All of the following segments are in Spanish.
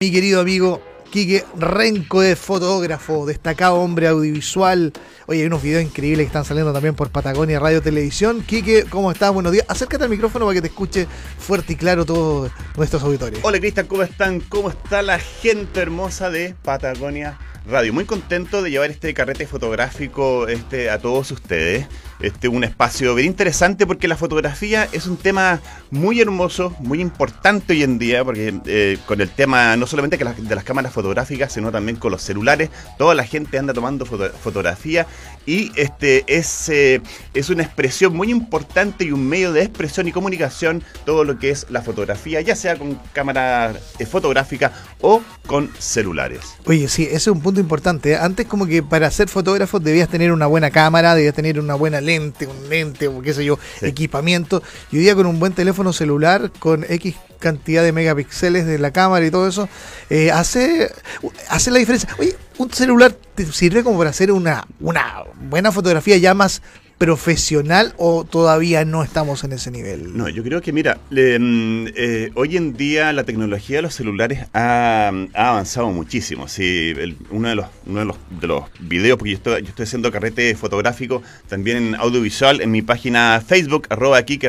Mi querido amigo Quique Renco es fotógrafo, destacado hombre audiovisual. Oye, hay unos videos increíbles que están saliendo también por Patagonia Radio Televisión. Quique, ¿cómo estás? Buenos días. Acércate al micrófono para que te escuche fuerte y claro todos nuestros auditorios. Hola Cristian, ¿cómo están? ¿Cómo está la gente hermosa de Patagonia Radio? Muy contento de llevar este carrete fotográfico este, a todos ustedes este, un espacio bien interesante porque la fotografía es un tema muy hermoso, muy importante hoy en día, porque eh, con el tema no solamente de las cámaras fotográficas, sino también con los celulares, toda la gente anda tomando fotografía y este es, eh, es una expresión muy importante y un medio de expresión y comunicación todo lo que es la fotografía, ya sea con cámara eh, fotográfica o con celulares. Oye, sí, ese es un punto importante. Antes como que para ser fotógrafo debías tener una buena cámara, debías tener una buena lente, un lente o qué sé yo, equipamiento. Y hoy día con un buen teléfono celular, con X cantidad de megapíxeles de la cámara y todo eso, eh, hace, hace la diferencia. Oye, un celular te sirve como para hacer una, una buena fotografía ya más profesional o todavía no estamos en ese nivel? No, yo creo que, mira, mm, eh, hoy en día la tecnología de los celulares ha, avanzado muchísimo. Sí, uno, de los, uno de, los, de los videos, porque yo estoy, yo estoy haciendo carrete fotográfico también en audiovisual en mi página Facebook, arroba aquí que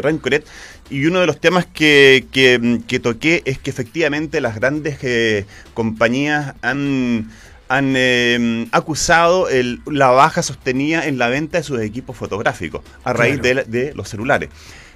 y uno de los temas que, que, toqué es que efectivamente las grandes eh, compañías han han em, acusado la baja sostenida en la venta de sus equipos fotográficos a raíz de, los celulares.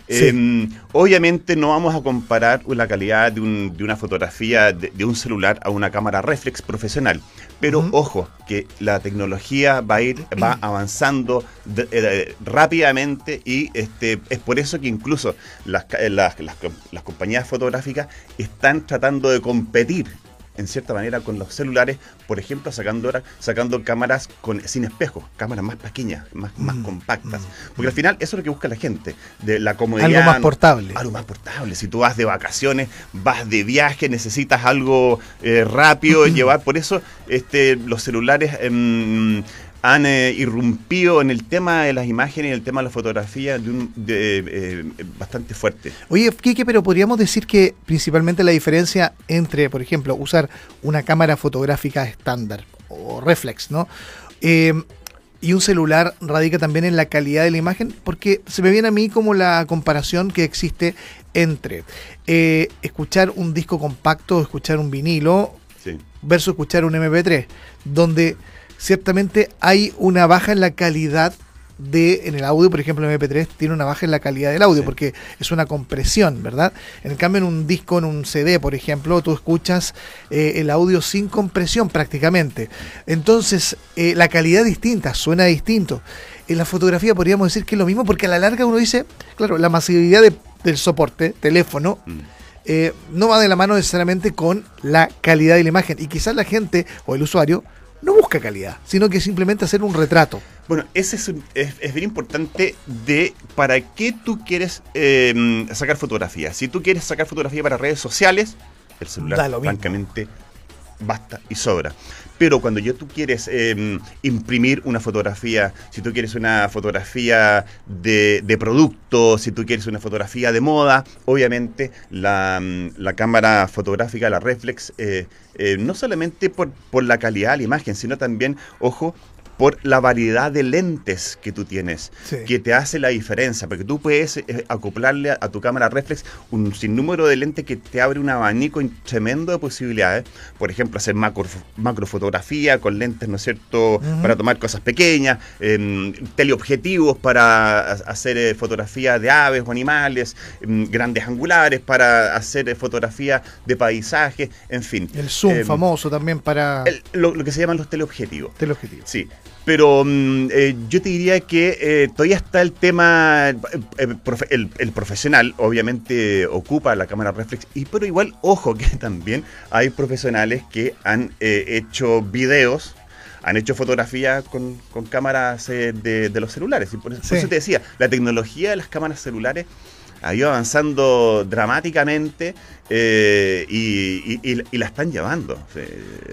Em, obviamente no vamos a comparar la calidad de, una fotografía de, un celular a una cámara reflex profesional, pero ojo que la tecnología va a ir va avanzando eh, rápidamente y este es por eso que incluso las, las, las compañías fotográficas están tratando de competir en cierta manera con los celulares, por ejemplo, sacando, sacando cámaras con, sin espejo, cámaras más pequeñas, más, más mm, compactas. Mm. Porque al final eso es lo que busca la gente, de la comodidad. Algo más portable. Algo más portable. Si tú vas de vacaciones, vas de viaje, necesitas algo eh, rápido, llevar. Por eso este, los celulares... Em, han eh, irrumpido en el tema de las imágenes y el tema de la fotografía de un, eh, bastante fuerte. Oye, Kike, pero podríamos decir que principalmente la diferencia entre, por ejemplo, usar una cámara fotográfica estándar o reflex, ¿no? Y un celular radica también en la calidad de la imagen, porque se me viene a mí como la comparación que existe entre eh, escuchar un disco compacto escuchar un vinilo versus escuchar un MP3, donde ciertamente hay una baja en la calidad de en el audio, por ejemplo, el MP3 tiene una baja en la calidad del audio porque es una compresión, ¿verdad? En cambio, en un disco, en un CD, por ejemplo, tú escuchas eh, el audio sin compresión prácticamente. Entonces, eh, la calidad es distinta, suena distinto. En la fotografía podríamos decir que es lo mismo porque a la larga uno dice, claro, la masividad del soporte, teléfono, mm. eh, no va de la mano necesariamente con la calidad de la imagen. Y quizás la gente o el usuario no busca calidad, sino que simplemente hacer un retrato. Bueno, ese es, es, bien importante de para qué tú quieres em, sacar fotografía. Si tú quieres sacar fotografía para redes sociales, el celular francamente basta y sobra. Pero cuando yo tú quieres em, imprimir una fotografía, si tú quieres una fotografía de, de, producto, si tú quieres una fotografía de moda, obviamente la, mm, la cámara fotográfica, la reflex, eh, eh, no solamente por, por la calidad de la imagen, sino también, ojo, por la variedad de lentes que tú tienes, que te hace la diferencia, porque tú puedes eh, acoplarle a, tu cámara reflex un sinnúmero de lentes que te abre un abanico tremendo de posibilidades, por ejemplo, hacer macro, macrofotografía con lentes, ¿no es cierto?, para tomar cosas pequeñas, em, teleobjetivos para hacer eh, fotografía de aves o animales, em, grandes angulares para hacer eh, fotografía de paisajes, en fin. El zoom em, famoso también para... lo, lo, que se llaman los teleobjetivos. Teleobjetivos. Sí. Pero mm, eh, yo te diría que eh, todavía está el tema, eh, el, profesional obviamente ocupa la cámara reflex, y, pero igual ojo que también hay profesionales que han hecho videos han hecho fotografías con, cámaras de, los celulares. Y por, eso te decía, la tecnología de las cámaras celulares ha ido avanzando dramáticamente eh, y, la están llevando.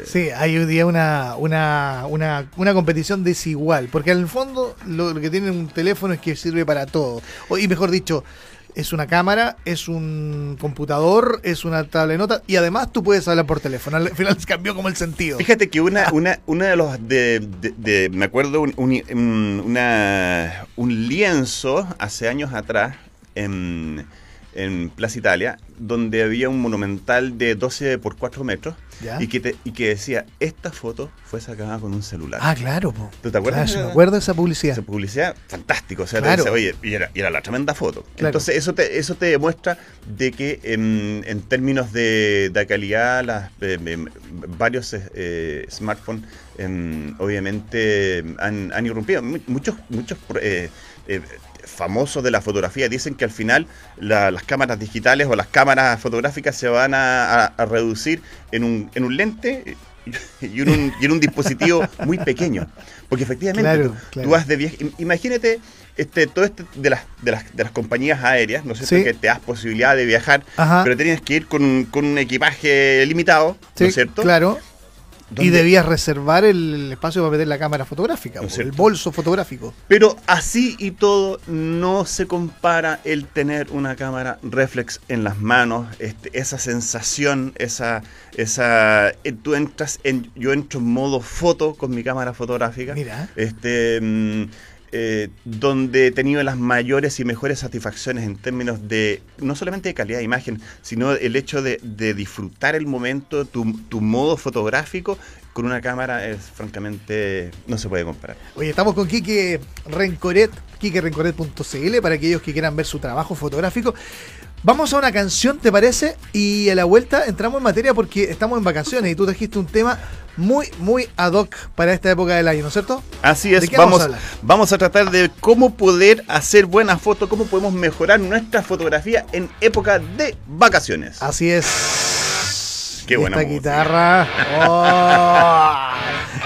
Sí, hay hoy día una, una, una, una, competición desigual, porque en el fondo lo, que tiene un teléfono es que sirve para todo. y mejor dicho, es una cámara, es un computador, es una tabla de notas y además tú puedes hablar por teléfono. Al final cambió como el sentido. Fíjate que una, una, una de los de, de- de- me acuerdo un, un- un- una- un lienzo hace años atrás en, en Plaza Italia, donde había un monumental de 12 por 4 metros ¿Ya? y que, te- y que decía, esta foto fue sacada con un celular. Ah, claro. po. ¿Tú te acuerdas? Claro, sí me acuerdo de esa publicidad. Esa publicidad, fantástico. O sea, Claro. te dice, oye, y era, y era la tremenda foto. Claro. Entonces, eso te, eso te demuestra de que en, en términos de, de calidad, las, eh, em, varios eh, smartphones em, obviamente han, han irrumpido. Mu- Muchos, muchos eh, eh, famosos de la fotografía dicen que al final la- las cámaras digitales o las cámaras fotográficas se van a, a- a reducir en un, en un lente y en un, y en un dispositivo muy pequeño. Porque efectivamente Claro, tú, claro. tú vas de viaje. im- Imagínate este, todo este de las, de las, de las compañías aéreas, ¿no es cierto? Sí. Que te das posibilidad de viajar, Ajá. pero tienes que ir con, con un equipaje limitado, Sí, ¿no es cierto? Claro. Y debías reservar el espacio para meter la cámara fotográfica, ¿No es po, el bolso fotográfico. Pero así y todo, no se compara el tener una cámara reflex en las manos, este, esa sensación, esa, esa, eh, tú entras en, yo entro en modo foto con mi cámara fotográfica, Mira. este, mm, eh, donde he tenido las mayores y mejores satisfacciones en términos de, no solamente de calidad de imagen, sino el hecho de, disfrutar el momento, tu, tu modo fotográfico con una cámara es francamente, no se puede comparar. Oye, estamos con Quique Rencoret, quiquerencoret.cl para aquellos que quieran ver su trabajo fotográfico. Vamos a una canción, ¿te parece? Y a la vuelta entramos en materia porque estamos en vacaciones y tú trajiste un tema muy, muy ad hoc para esta época del año, ¿no es cierto? Así ¿De es, vamos vamos, a hablar? vamos a tratar de cómo poder hacer buenas fotos, cómo podemos mejorar nuestra fotografía en época de vacaciones. Así es. Qué buena Esta música. guitarra. Oh,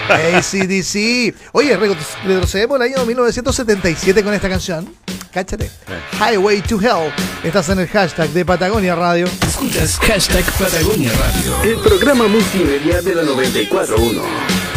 ACDC. Oye, re- retrocedemos al año 1977 con esta canción. Cáchate. Highway to Hell. Estás en el hashtag de Patagonia Radio. Escuchas hashtag Patagonia Radio. El programa multimedia de la 941.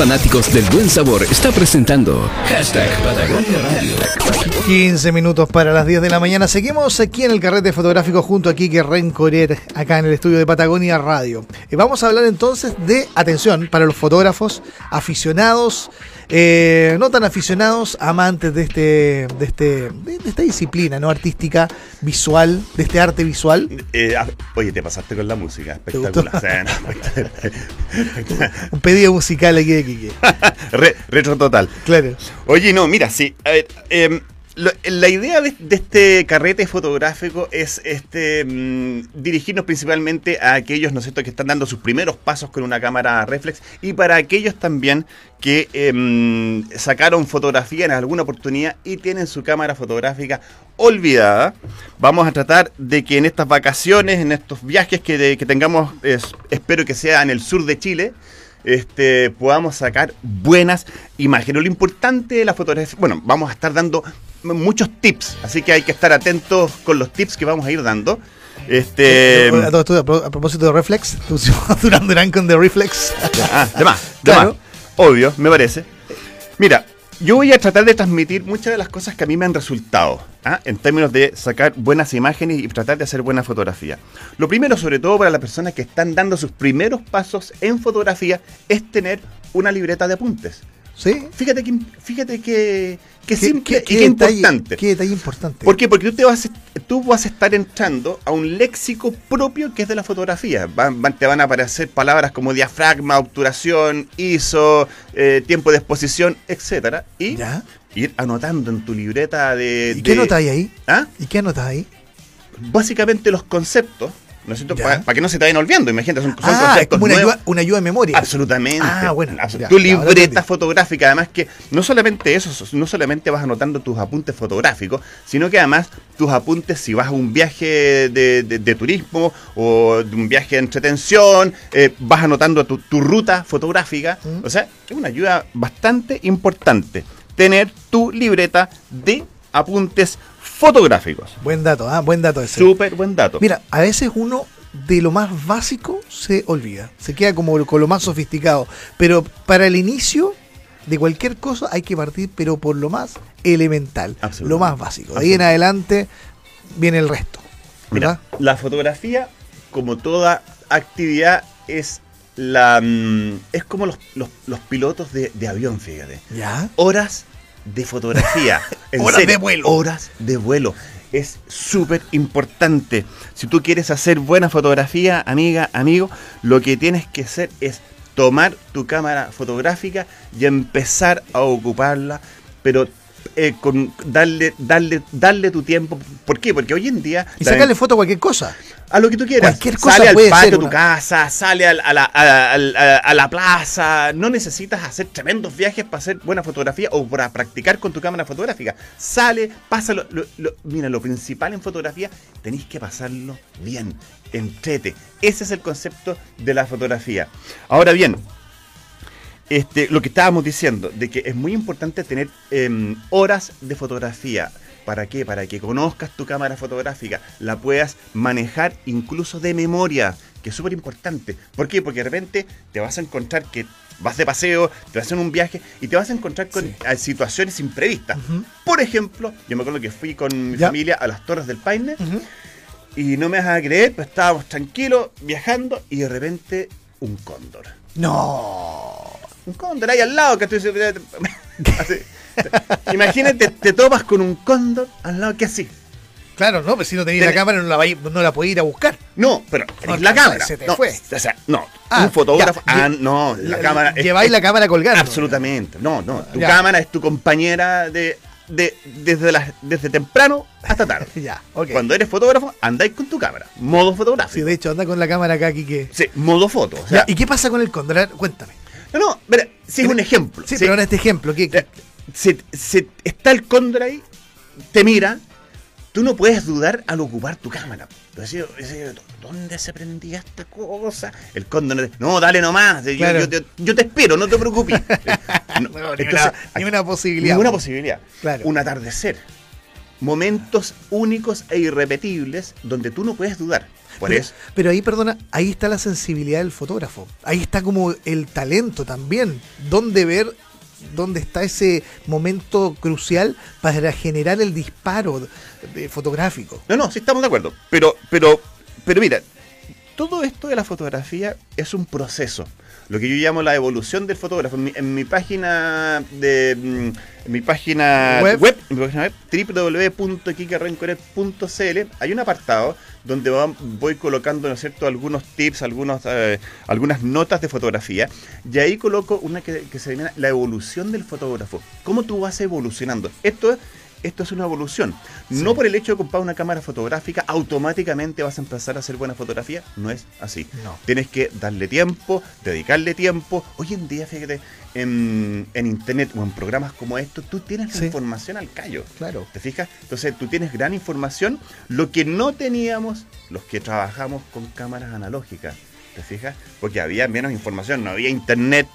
Ross, del buen sabor. Está presentando Hashtag Patagonia Radio. 15 minutos para las 10 de la mañana. Seguimos aquí en el carrete fotográfico junto a Kike Rencoret, acá en el estudio de Patagonia Radio. Y vamos a hablar entonces de, atención, para los fotógrafos aficionados, eh, no tan aficionados, amantes de, este, de, este, de, de esta disciplina no artística, visual, de este arte visual. Eh, oye, te pasaste con la música. Espectacular. No, Un pedido musical aquí de Kike. Re- retro total. Claro. Oye, no, mira, sí. A ver, em, lo- la idea de, de este carrete fotográfico es este mm, dirigirnos principalmente a aquellos, ¿no es cierto?, que están dando sus primeros pasos con una cámara reflex y para aquellos también que em, sacaron fotografía en alguna oportunidad y tienen su cámara fotográfica olvidada. Vamos a tratar de que en estas vacaciones, en estos viajes que, de- que tengamos, es- espero que sea en el sur de Chile, este, podamos sacar buenas imágenes. Lo importante de la fotografía, bueno, vamos a estar dando muchos tips, así que hay que estar atentos con los tips que vamos a ir dando. Este, a, todo esto, a pro- a propósito de Reflex, tú Durán Durán con The Reflex. ah, de más, de Claro. más. Obvio, me parece. Mira, yo voy a tratar de transmitir muchas de las cosas que a mí me han resultado, ¿ah? en términos de sacar buenas imágenes y tratar de hacer buena fotografía. Lo primero, sobre todo para las personas que están dando sus primeros pasos en fotografía, es tener una libreta de apuntes. ¿Sí? Fíjate que, fíjate que, que ¿Qué- simple qué- y qué detalle- importante. Qué detalle importante. ¿Por qué? Porque tú, te vas, a- tú vas a estar entrando a un léxico propio que es de la fotografía. Van- van- te van a aparecer palabras como diafragma, obturación, ISO, eh, tiempo de exposición, etcétera, Y ¿Ya? ir anotando en tu libreta de... ¿Y qué notáis ahí? ¿Ah? ¿Y qué anotas ahí? Básicamente los conceptos, ¿no es cierto? Para que no se te vayan olvidando. Imagínate, son, son Ah, es conceptos como una nuevos. ayuda, una ayuda de memoria. Absolutamente. Ah, bueno, Abs- ya, tu ya, libreta fotográfica, además que no solamente eso, no solamente vas anotando tus apuntes fotográficos, sino que además tus apuntes si vas a un viaje de, de- de turismo o de un viaje de entretención, eh, vas anotando tu, tu ruta fotográfica. Mm. O sea, es una ayuda bastante importante tener tu libreta de apuntes fotográficos. Buen dato, ah, buen dato ese. Súper buen dato. Mira, a veces uno de lo más básico se olvida. Se queda como con lo más sofisticado. Pero para el inicio de cualquier cosa hay que partir, pero por lo más elemental. Lo más básico. De ahí en adelante viene el resto. ¿Verdad? Mira, la fotografía, como toda actividad, es la mm, es como los, los- los pilotos de, de avión, fíjate. ¿Ya? Horas de fotografía. En Horas de vuelo. Horas de vuelo. Es súper importante. Si tú quieres hacer buena fotografía, amiga, amigo, lo que tienes que hacer es tomar tu cámara fotográfica y empezar a ocuparla, pero eh, con darle, darle, darle tu tiempo. ¿Por qué? Porque hoy en día Y sacarle foto a cualquier cosa. a lo que tú quieras. Cualquier cosa sale al patio de tu casa, sale al- a, la, a- al- a- a la plaza. No necesitas hacer tremendos viajes para hacer buena fotografía o para practicar con tu cámara fotográfica. Sale, pásalo. lo- lo- mira, lo principal en fotografía, tenéis que pasarlo bien. Entrete. Ese es el concepto de la fotografía. Ahora bien, este, lo que estábamos diciendo, de que es muy importante tener em, horas de fotografía. ¿Para qué? Para que conozcas tu cámara fotográfica, la puedas manejar incluso de memoria, que es súper importante. ¿Por qué? Porque de repente te vas a encontrar que vas de paseo, te vas en un viaje y te vas a encontrar con Sí. situaciones imprevistas. Por ejemplo, yo me acuerdo que fui con mi Ya. familia a las Torres del Paine y no me vas a creer, pues estábamos tranquilos viajando y de repente un cóndor No. Un cóndor ahí al lado que dices, así. Imagínate, te topas con un cóndor al lado que así. Claro, no, pero si no tenéis la cámara no la, vais- no la podéis ir a buscar. No, pero No, la cámara. se te no, fue. O sea, no, Ah, un fotógrafo. ya, ah, no, la, la- cámara. lleváis es- la cámara colgando. Absolutamente. No, no. Tu Ya. cámara es tu compañera de, de desde, las desde temprano hasta tarde. Ya, ok. Cuando eres fotógrafo, andáis con tu cámara. Modo Sí, fotográfico. de hecho, anda con la cámara acá, Kike. Sí, modo foto. O sea, Ya, ¿Y qué pasa con el cóndor? Cuéntame. No, no, mira, si es un ejemplo. Sí, si- pero en este ejemplo, ¿qué, qué- se, se- está el cóndor ahí, te mira, tú no puedes dudar al ocupar tu cámara. Decís, ¿dónde se prendía esta cosa? El cóndor no, dale nomás, yo, Claro. yo te, yo te espero, no te preocupes. No, No, ni, entonces, una, aquí- ni una posibilidad. Posibilidad. Claro. Un atardecer. Momentos únicos e irrepetibles donde tú no puedes dudar. Por pero, eso. pero ahí, perdona, ahí está la sensibilidad del fotógrafo. Ahí está como el talento también. Dónde ver, dónde está ese momento crucial para generar el disparo de- fotográfico. No, no, sí estamos de acuerdo. Pero, pero, pero mira, todo esto de la fotografía es un proceso. Lo que yo llamo la evolución del fotógrafo. En mi, en mi página de mm, en mi página Web. web, www.kikarencoret.cl hay un apartado donde va- voy colocando, ¿no es cierto?, algunos tips, algunos, eh, algunas notas de fotografía. Y ahí coloco una que, que se denomina la evolución del fotógrafo. ¿Cómo tú vas evolucionando? Esto es esto es una evolución. No por el hecho de comprar una cámara fotográfica, automáticamente vas a empezar a hacer buena fotografía. No es así. No. Tienes que darle tiempo, dedicarle tiempo. Hoy en día, fíjate, en, en internet o en programas como estos, tú tienes la información al callo. Claro. ¿Te fijas? Entonces tú tienes gran información, lo que no teníamos los que trabajamos con cámaras analógicas. ¿Te fijas? Porque había menos información, no había internet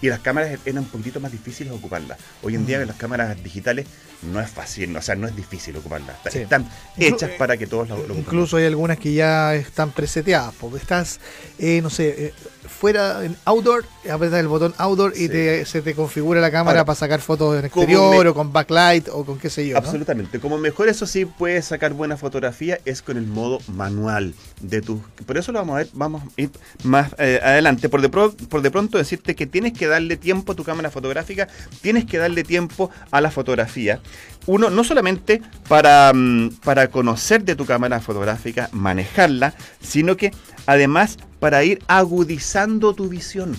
y las cámaras eran un poquitito más difíciles de ocuparlas. Hoy en Mm. día las cámaras digitales no es fácil, o sea, no es difícil ocuparlas. Sí. Están hechas para que todos lo, lo ocupen. Incluso hay algunas que ya están preseteadas, porque estás, eh, no sé, eh, fuera en outdoor, apretas el botón outdoor y Sí. te, se te configura la cámara Ahora, para sacar fotos en exterior me- o con backlight o con qué sé yo. ¿no? Absolutamente. Como mejor eso sí puedes sacar buena fotografía es con el modo manual de tu. Por eso lo vamos a ver, vamos a ir más eh, adelante. Por de, pro- por de pronto decirte que tienes que darle tiempo a tu cámara fotográfica, tienes que darle tiempo a la fotografía. Uno, no solamente para, mm, para conocer de tu cámara fotográfica, manejarla, sino que además para ir agudizando tu visión.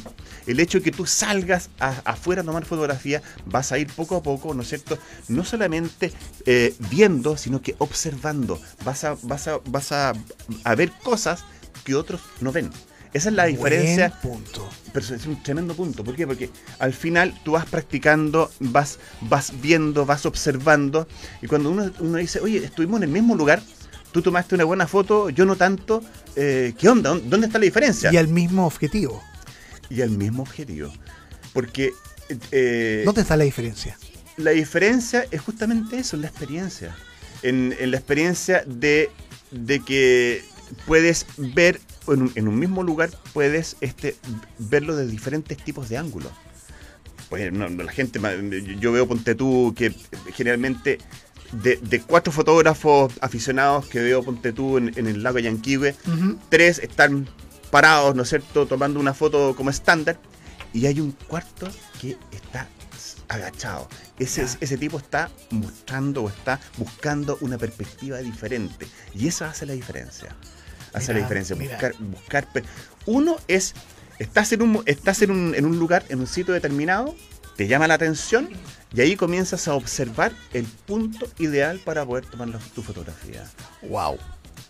El hecho de que tú salgas afuera a tomar fotografía, vas a ir poco a poco, ¿no es cierto? No solamente eh, viendo, sino que observando. Vas a, vas a, vas a ver cosas que otros no ven. Esa es la diferencia. Buen punto. Pero es un tremendo punto. ¿Por qué? Porque al final tú vas practicando, vas, vas viendo, vas observando. Y cuando uno, uno dice, oye, estuvimos en el mismo lugar, tú tomaste una buena foto, yo no tanto, eh, ¿qué onda? ¿Dónde está la diferencia? Y al mismo objetivo. y al mismo objetivo. Porque eh, ¿Dónde está la diferencia? la diferencia es justamente eso, en la experiencia. En, en la experiencia de, de que puedes ver en un, en un mismo lugar, puedes este, verlo de diferentes tipos de ángulos. Pues no, la gente, yo veo, ponte tú, que generalmente de, de cuatro fotógrafos aficionados que veo, ponte tú, en, en el lago Yanquihue, tres están parados, ¿no es cierto?, tomando una foto como estándar, y hay un cuarto que está agachado. Ese, Ya. ese tipo está mostrando o está buscando una perspectiva diferente. Y eso hace la diferencia. Hace la diferencia. mira. Buscar, buscar. Uno es, estás, en un, estás en, un, en un lugar, en un sitio determinado, te llama la atención y ahí comienzas a observar el punto ideal para poder tomar la- tu fotografía. Wow.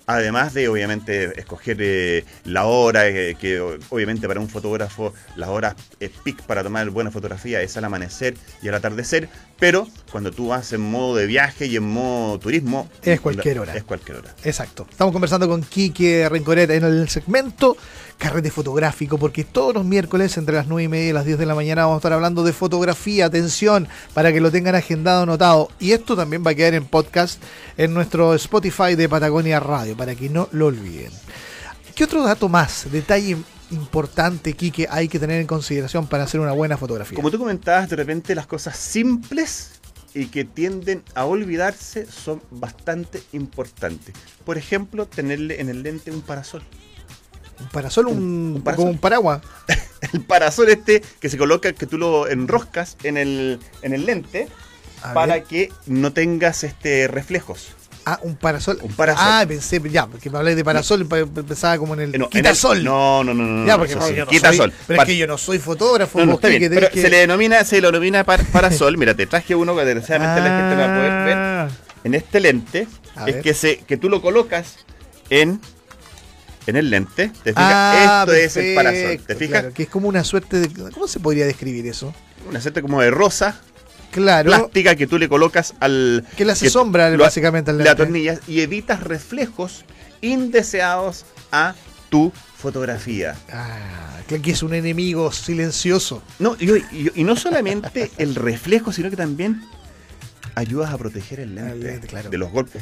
Además de, obviamente, escoger eh, la hora, eh, que obviamente para un fotógrafo las horas peak para tomar buena fotografía es al amanecer y al atardecer, pero cuando tú vas en modo de viaje y en modo turismo... Es cualquier hora. Es cualquier hora. Exacto. Estamos conversando con Quique Rencoret en el segmento Carrete Fotográfico, porque todos los miércoles entre las 9 y media y las 10 de la mañana vamos a estar hablando de fotografía. Atención, para que lo tengan agendado, anotado. Y esto también va a quedar en podcast en nuestro Spotify de Patagonia Radio, para que no lo olviden. ¿Qué otro dato más, detalle importante, Quique, hay que tener en consideración para hacer una buena fotografía? Como tú comentabas, de repente las cosas simples y que tienden a olvidarse son bastante importantes. Por ejemplo, tenerle en el lente un parasol. Un parasol, un, Un- parasol. como un paraguas. el parasol este que se coloca, que tú lo enroscas en el, en el lente A para ver. que no tengas este reflejos. Ah, un parasol. Un parasol. Ah, pensé, ya, porque me hablé de parasol, pe- pensaba como en el Eh, no, en el- quitasol. No, no, no, no. Ya, porque no, sí, yo quitasol. soy- pero Par- es que yo no soy fotógrafo, está bien, Quique, pero que- se le denomina, se le denomina par- parasol. Mira, te traje uno que desgraciadamente la gente no va a poder ver. Ah, En este lente A es ver. que se, que tú lo colocas en en el lente. ¿Te fijas? ah, Esto es el parasol. ¿Te fijas? claro, que es como una suerte de. ¿Cómo se podría describir eso? Una suerte como de rosa Claro, plástica que tú le colocas al. que le hace que sombra lo- básicamente al le lente. atornillas y evitas reflejos indeseados a tu fotografía. Ah, que que es un enemigo silencioso. No, y, y- y no solamente el reflejo, sino que también ayudas a proteger el lente, El lente, claro. de los golpes.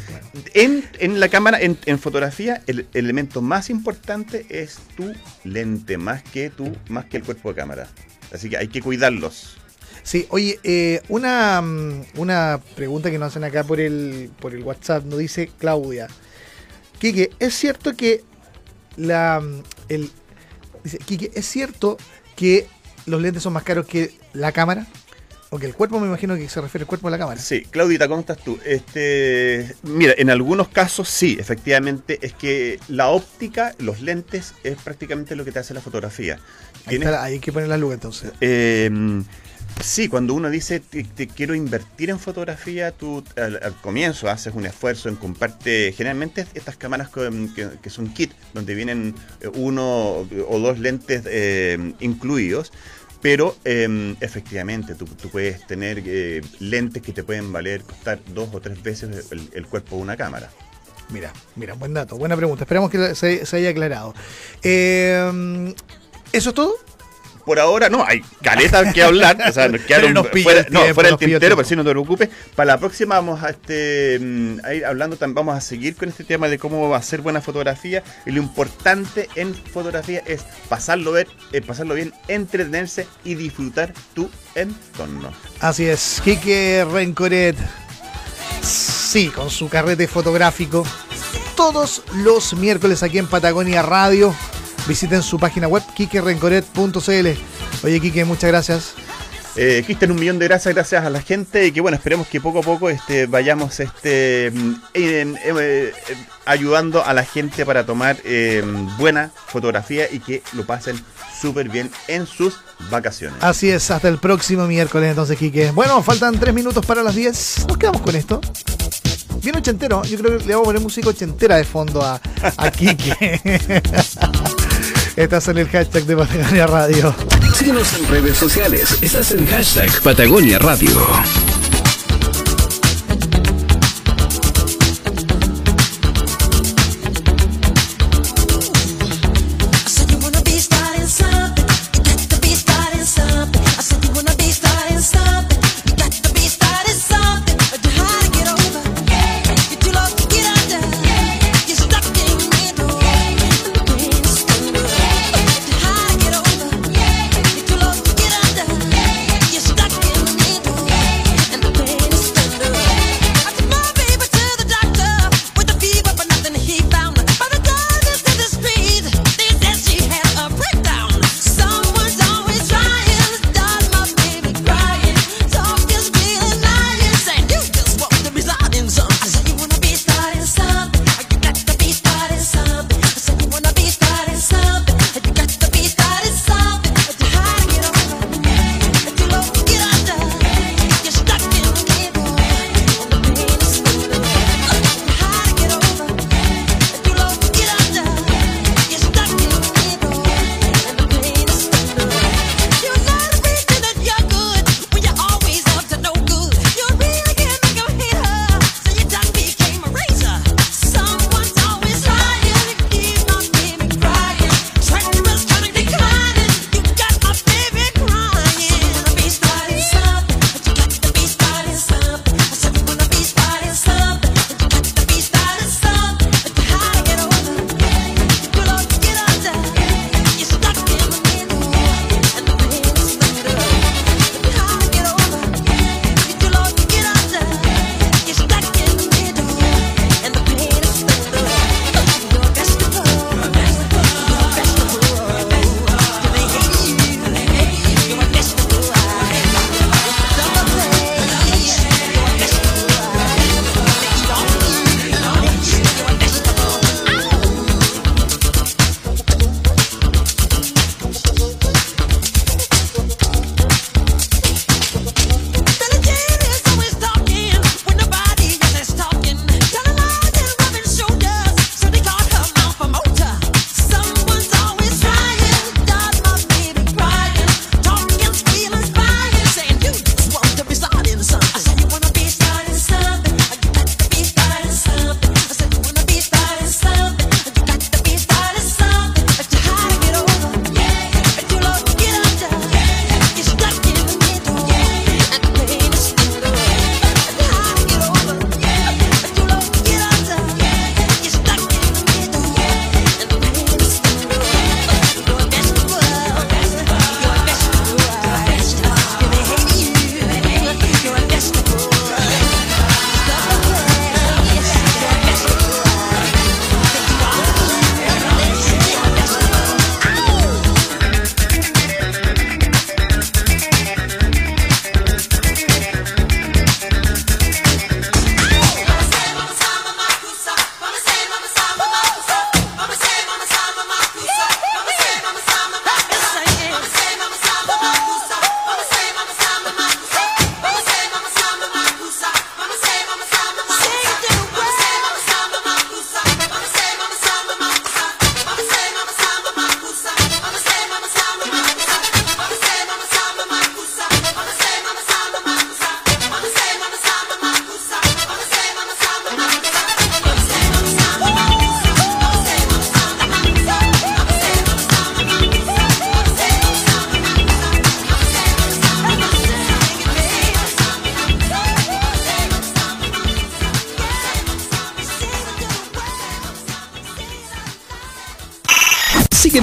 En, en la cámara, en, en fotografía, el, el elemento más importante es tu lente, más que tú, más que el cuerpo de cámara. Así que hay que cuidarlos. Sí, oye, eh, una, mm, una pregunta que nos hacen acá por el, por el WhatsApp, nos dice Claudia. Quique, ¿es cierto que la mm, el dice, Quique, ¿es cierto que los lentes son más caros que la cámara? O que el cuerpo, me imagino que se refiere al cuerpo de la cámara. Sí, Claudita, ¿cómo estás tú? Este, mira, en algunos casos sí, efectivamente, es que la óptica, los lentes, es prácticamente lo que te hace la fotografía. Ahí, está, hay que poner la luz entonces. Eh, sí, cuando uno dice te, te quiero invertir en fotografía, tú al, al comienzo haces un esfuerzo en comprarte, generalmente estas cámaras con- que, que son kit, donde vienen eh, uno o dos lentes eh, incluidos. Pero eh, efectivamente, tú, tú puedes tener eh, lentes que te pueden valer, costar dos o tres veces el, cuerpo de una cámara. Mira, mira, buen dato, buena pregunta. Esperamos que se, se haya aclarado. Eh, ¿Eso es todo? Por ahora no, hay caletas que hablar, o sea, nos quedaron nos fuera, el no, fuera el tintero, pero sí, no te preocupes. Para la próxima vamos a este mm, a ir hablando, vamos a seguir con este tema de cómo hacer buena fotografía. Y lo importante en fotografía es pasarlo, ver, eh, pasarlo bien, entretenerse y disfrutar tu entorno. Así es, Quique Rencoret. Sí, con su carrete fotográfico. Todos los miércoles aquí en Patagonia Radio. Visiten su página web, kikerencoret.cl. Oye, Quique, muchas gracias. Eh, Cristian, un millón de gracias, gracias a la gente y que bueno, esperemos que poco a poco este, vayamos este, mm, en- en- eh, eh, ayudando a la gente para tomar eh, buena fotografía y que lo pasen súper bien en sus vacaciones. Así es, hasta el próximo miércoles entonces, Quique. Bueno, faltan tres minutos para las 10. Nos quedamos con esto. Bien ochentero. Yo creo que le vamos a poner música ochentera de fondo a, a Quique. Estás en el hashtag de Patagonia Radio. Síguenos en redes sociales. Estás en hashtag Patagonia Radio.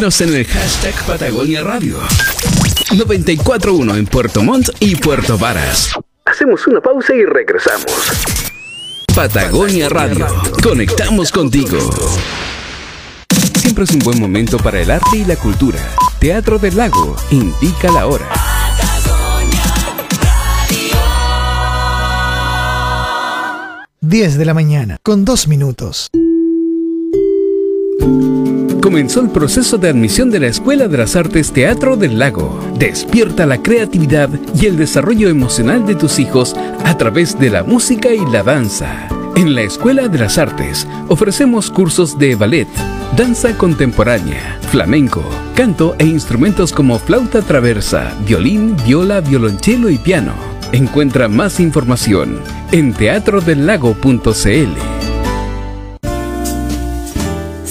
Síguenos en el hashtag Patagonia Radio. 941 en Puerto Montt y Puerto Varas. Hacemos una pausa y regresamos. Patagonia Radio. Conectamos contigo. Siempre es un buen momento para el arte y la cultura. Teatro del Lago indica la hora. 10 de la mañana, con 2 minutos. Comenzó el proceso de admisión de la Escuela de las Artes Teatro del Lago. Despierta la creatividad y el desarrollo emocional de tus hijos a través de la música y la danza. En la Escuela de las Artes ofrecemos cursos de ballet, danza contemporánea, flamenco, canto e instrumentos como flauta traversa, violín, viola, violonchelo y piano. Encuentra más información en teatrodelago.cl.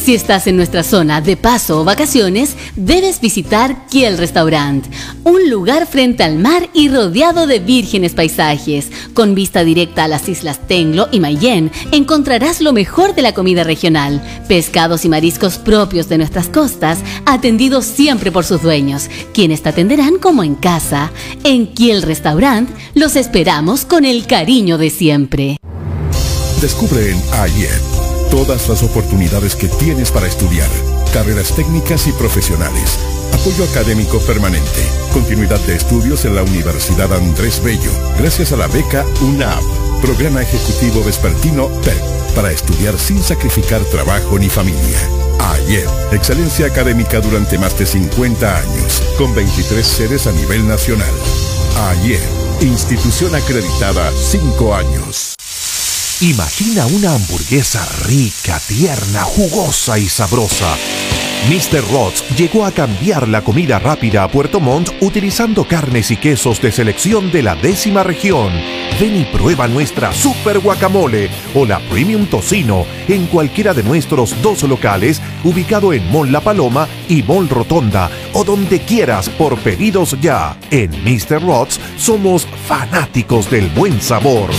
Si estás en nuestra zona de paso o vacaciones, debes visitar Kiel Restaurant, un lugar frente al mar y rodeado de vírgenes paisajes. Con vista directa a las islas Tenglo y Mayen, encontrarás lo mejor de la comida regional, pescados y mariscos propios de nuestras costas, atendidos siempre por sus dueños, quienes te atenderán como en casa. En Kiel Restaurant los esperamos con el cariño de siempre. Descubre en todas las oportunidades que tienes para estudiar, carreras técnicas y profesionales, apoyo académico permanente, continuidad de estudios en la Universidad Andrés Bello, gracias a la beca UNAP, programa ejecutivo vespertino PEC, para estudiar sin sacrificar trabajo ni familia. AIED, excelencia académica durante más de 50 años, con 23 sedes a nivel nacional. AIED, institución acreditada 5 años. Imagina una hamburguesa rica, tierna, jugosa y sabrosa. Mr. Rods llegó a cambiar la comida rápida a Puerto Montt utilizando carnes y quesos de selección de la décima región. Ven y prueba nuestra Super Guacamole o la Premium Tocino en cualquiera de nuestros dos locales ubicado en Mall La Paloma y Mall Rotonda o donde quieras por pedidos ya. En Mr. Rods somos fanáticos del buen sabor.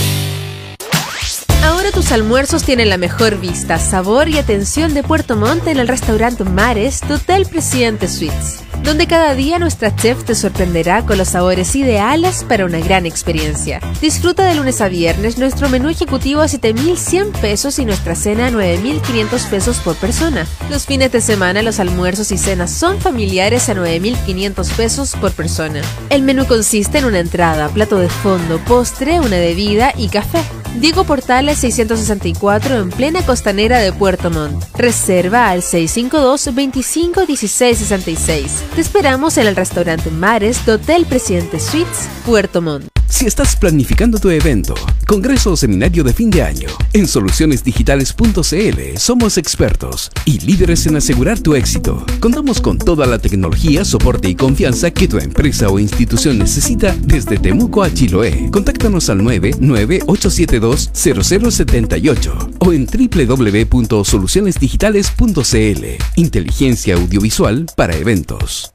Ahora tus almuerzos tienen la mejor vista, sabor y atención de Puerto Montt en el restaurante Mares Hotel Presidente Suites, donde cada día nuestra chef te sorprenderá con los sabores ideales para una gran experiencia. Disfruta de lunes a viernes nuestro menú ejecutivo a 7.100 pesos y nuestra cena a 9.500 pesos por persona. Los fines de semana los almuerzos y cenas son familiares a 9.500 pesos por persona. El menú consiste en una entrada, plato de fondo, postre, una bebida y café. Diego Portales 664 en plena costanera de Puerto Montt. Reserva al 652 25 16 66. Te esperamos en el restaurante Mares de Hotel Presidente Suites, Puerto Montt. Si estás planificando tu evento, congreso o seminario de fin de año, en solucionesdigitales.cl somos expertos y líderes en asegurar tu éxito. Contamos con toda la tecnología, soporte y confianza que tu empresa o institución necesita desde Temuco a Chiloé. Contáctanos al 998720078 o en www.solucionesdigitales.cl. Inteligencia audiovisual para eventos.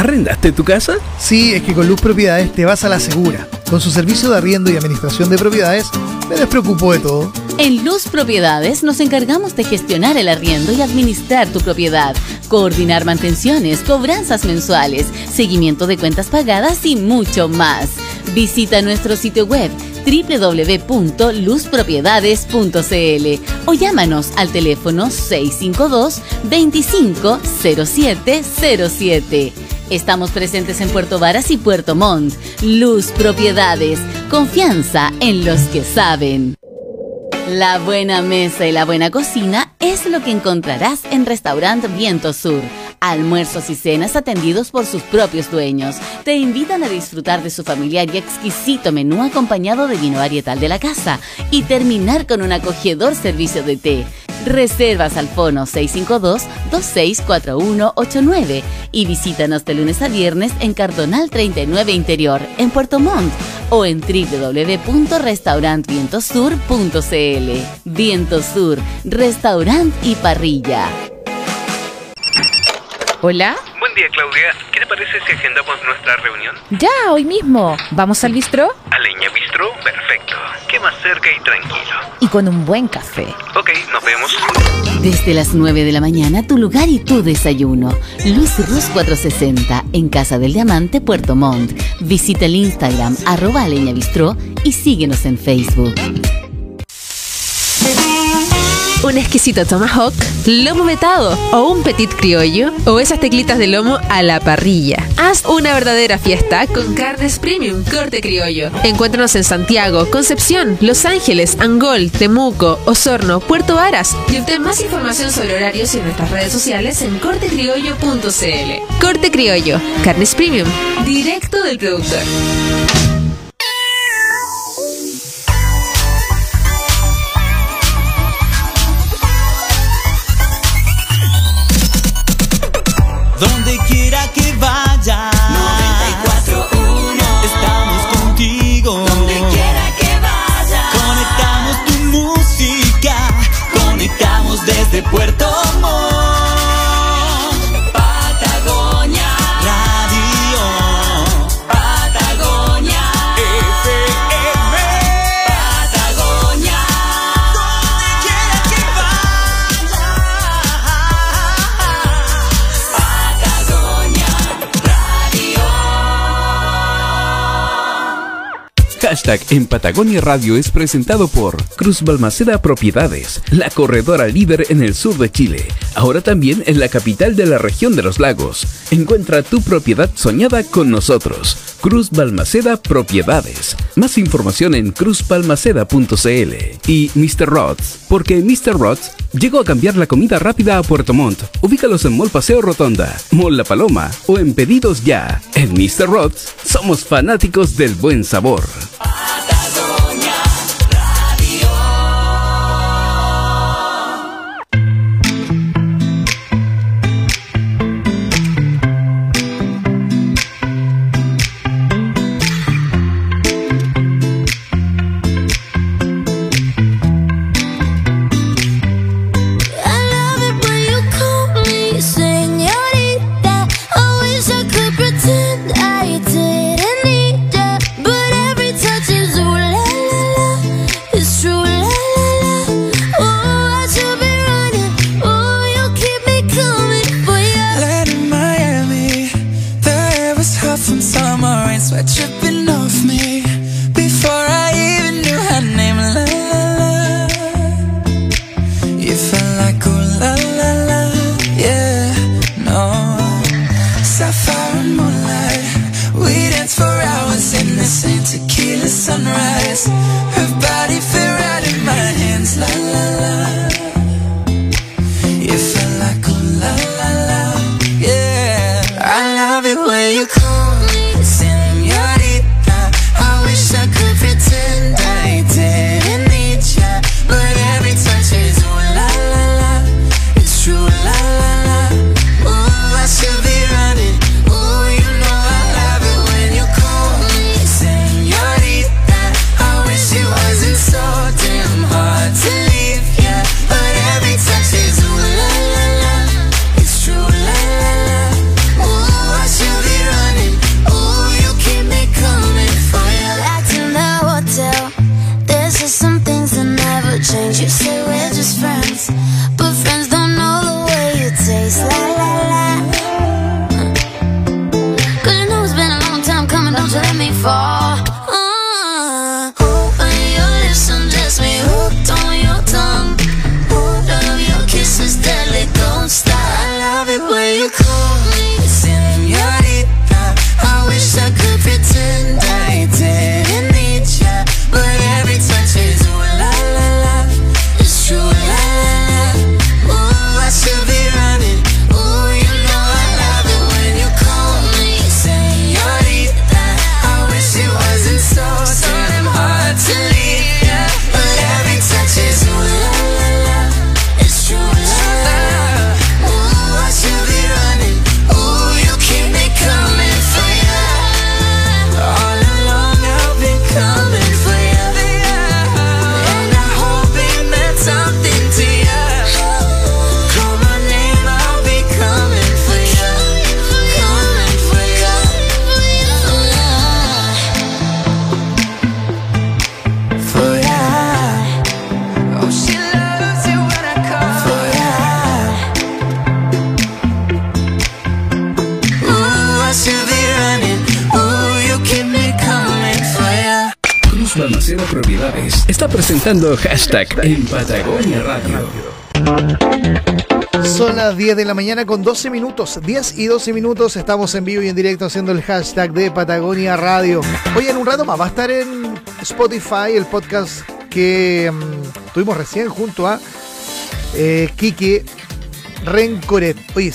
¿Arrendaste tu casa? Sí, es que con Luz Propiedades te vas a la segura. Con su servicio de arriendo y administración de propiedades, me despreocupo de todo. En Luz Propiedades nos encargamos de gestionar el arriendo y administrar tu propiedad, coordinar mantenciones, cobranzas mensuales, seguimiento de cuentas pagadas y mucho más. Visita nuestro sitio web www.luzpropiedades.cl o llámanos al teléfono 652 250707. Estamos presentes en Puerto Varas y Puerto Montt. Luz Propiedades. Confianza en los que saben. La buena mesa y la buena cocina es lo que encontrarás en Restaurant Viento Sur. Almuerzos y cenas atendidos por sus propios dueños. Te invitan a disfrutar de su familiar y exquisito menú acompañado de vino varietal de la casa y terminar con un acogedor servicio de té. Reservas al fono 652-264189 y visítanos de lunes a viernes en Cardonal 39 Interior, en Puerto Montt o en www.restaurantvientosur.cl. Viento Sur, restaurant y parrilla. Hola. Buen día, Claudia. ¿Qué te parece si agendamos nuestra reunión? Ya, hoy mismo. ¿Vamos al bistró? A Leña Bistro, perfecto. ¿Qué más cerca y tranquilo? Y con un buen café. Ok, nos vemos. Desde las 9 de la mañana, tu lugar y tu desayuno. Luis Rus 460, en Casa del Diamante, Puerto Montt. Visita el Instagram, arroba Aleña Bistró y síguenos en Facebook. Un exquisito tomahawk, lomo vetado o un petit criollo o esas teclitas de lomo a la parrilla. Haz una verdadera fiesta con carnes premium corte criollo. Encuéntranos en Santiago, Concepción, Los Ángeles, Angol, Temuco, Osorno, Puerto Varas y obtén más información sobre horarios en nuestras redes sociales en cortecriollo.cl. Corte Criollo, carnes premium, directo del productor. En Patagonia Radio es presentado por Cruz Balmaceda Propiedades, la corredora líder en el sur de Chile, ahora también en la capital de la región de los lagos. Encuentra tu propiedad soñada con nosotros. Cruz Balmaceda Propiedades. Más información en cruzbalmaceda.cl. Y Mr. Rods, porque Mr. Rods llegó a cambiar la comida rápida a Puerto Montt. Ubícalos en Mall Paseo Rotonda, Mall La Paloma o en Pedidos Ya. En Mr. Rods somos fanáticos del buen sabor. Presentando hashtag Patagonia Radio. Son las 10 de la mañana con 12 minutos. 10 y 12 minutos. Estamos en vivo y en directo haciendo el hashtag de Patagonia Radio. Hoy en un rato más va a estar en Spotify el podcast que mm, tuvimos recién junto a eh, Quique Rencoret. Oye,